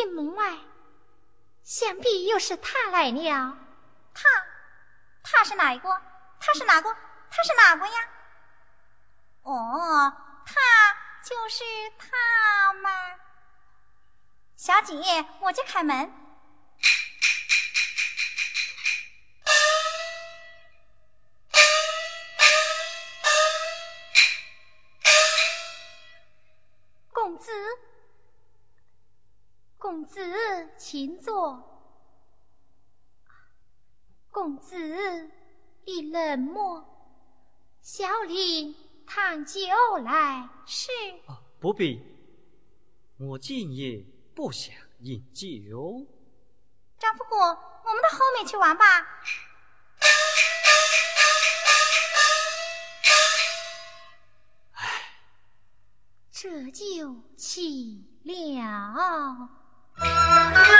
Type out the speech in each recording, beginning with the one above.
进门外，想必又是他来了。他，他是哪一个？他是哪个？他是哪个呀？哦，他就是他嘛？小姐，我去开门。公子，请坐。公子，你冷漠，小李烫酒来是。啊，不必，我今夜不想饮酒。张富国，我们到后面去玩吧。唉，这就起了。啊。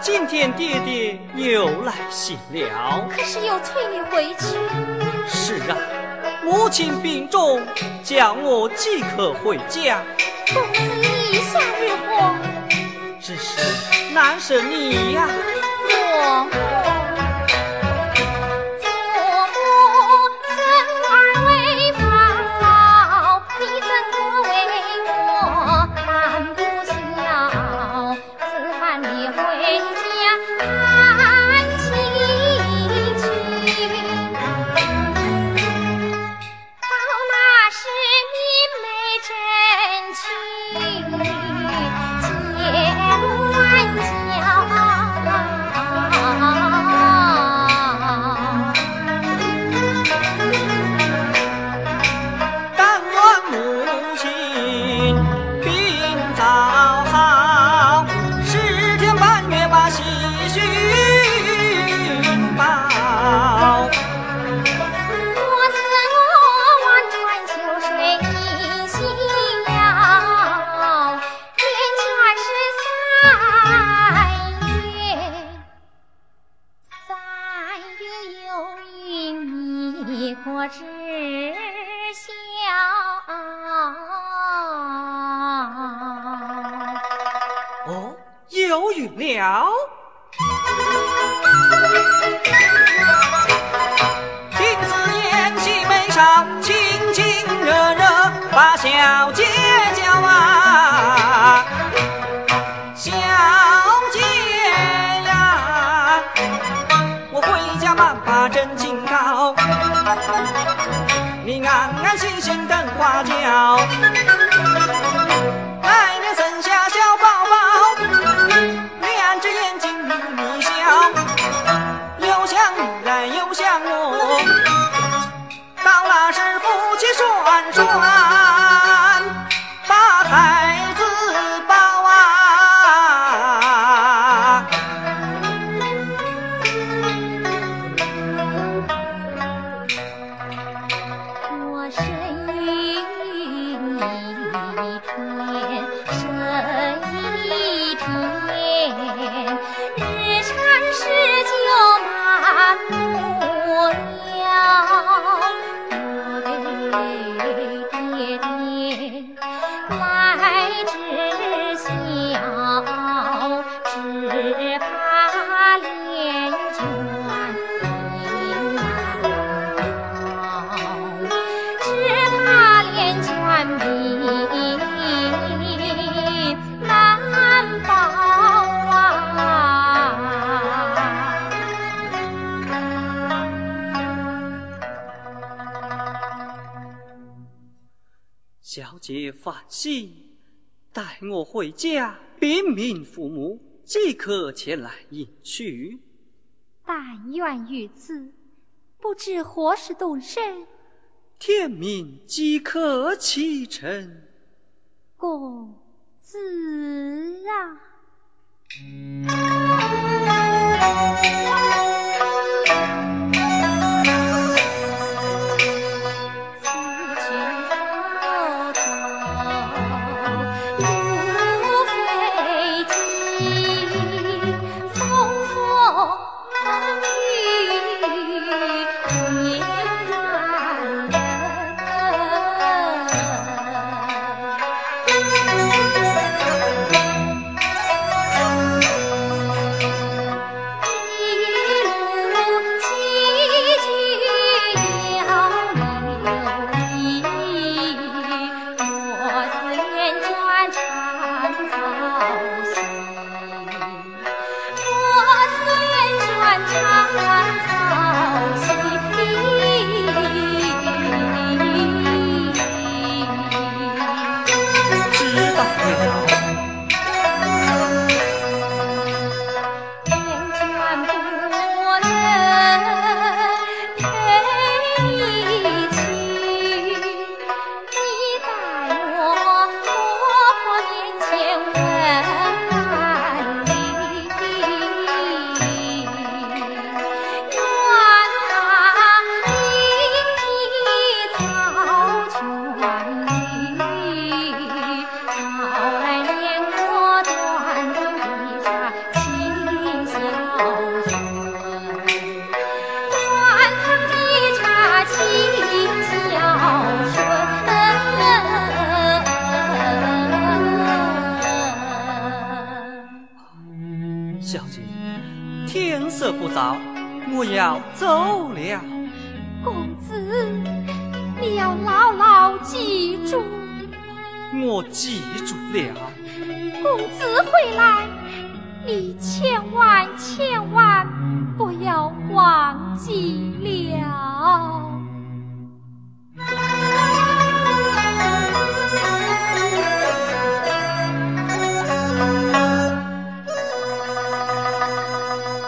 今天爹爹又来信了，可是又催你回去。是啊，母亲病重，叫我即刻回家。公子意下如何？只是难舍你呀，我。有雨了，君子宴席眉梢，亲亲热热把小姐叫啊，小姐呀，我回家把，你安安心心等花轿。一日常事就瞒不了我爹爹来知小姐放心，待我回家禀明父母，即可前来迎娶。但愿如此，不知何时动身？天明即可启程。公子啊！我要走了，公子，你要牢牢记住。我记住了。公子回来，你千万千万不要忘记了。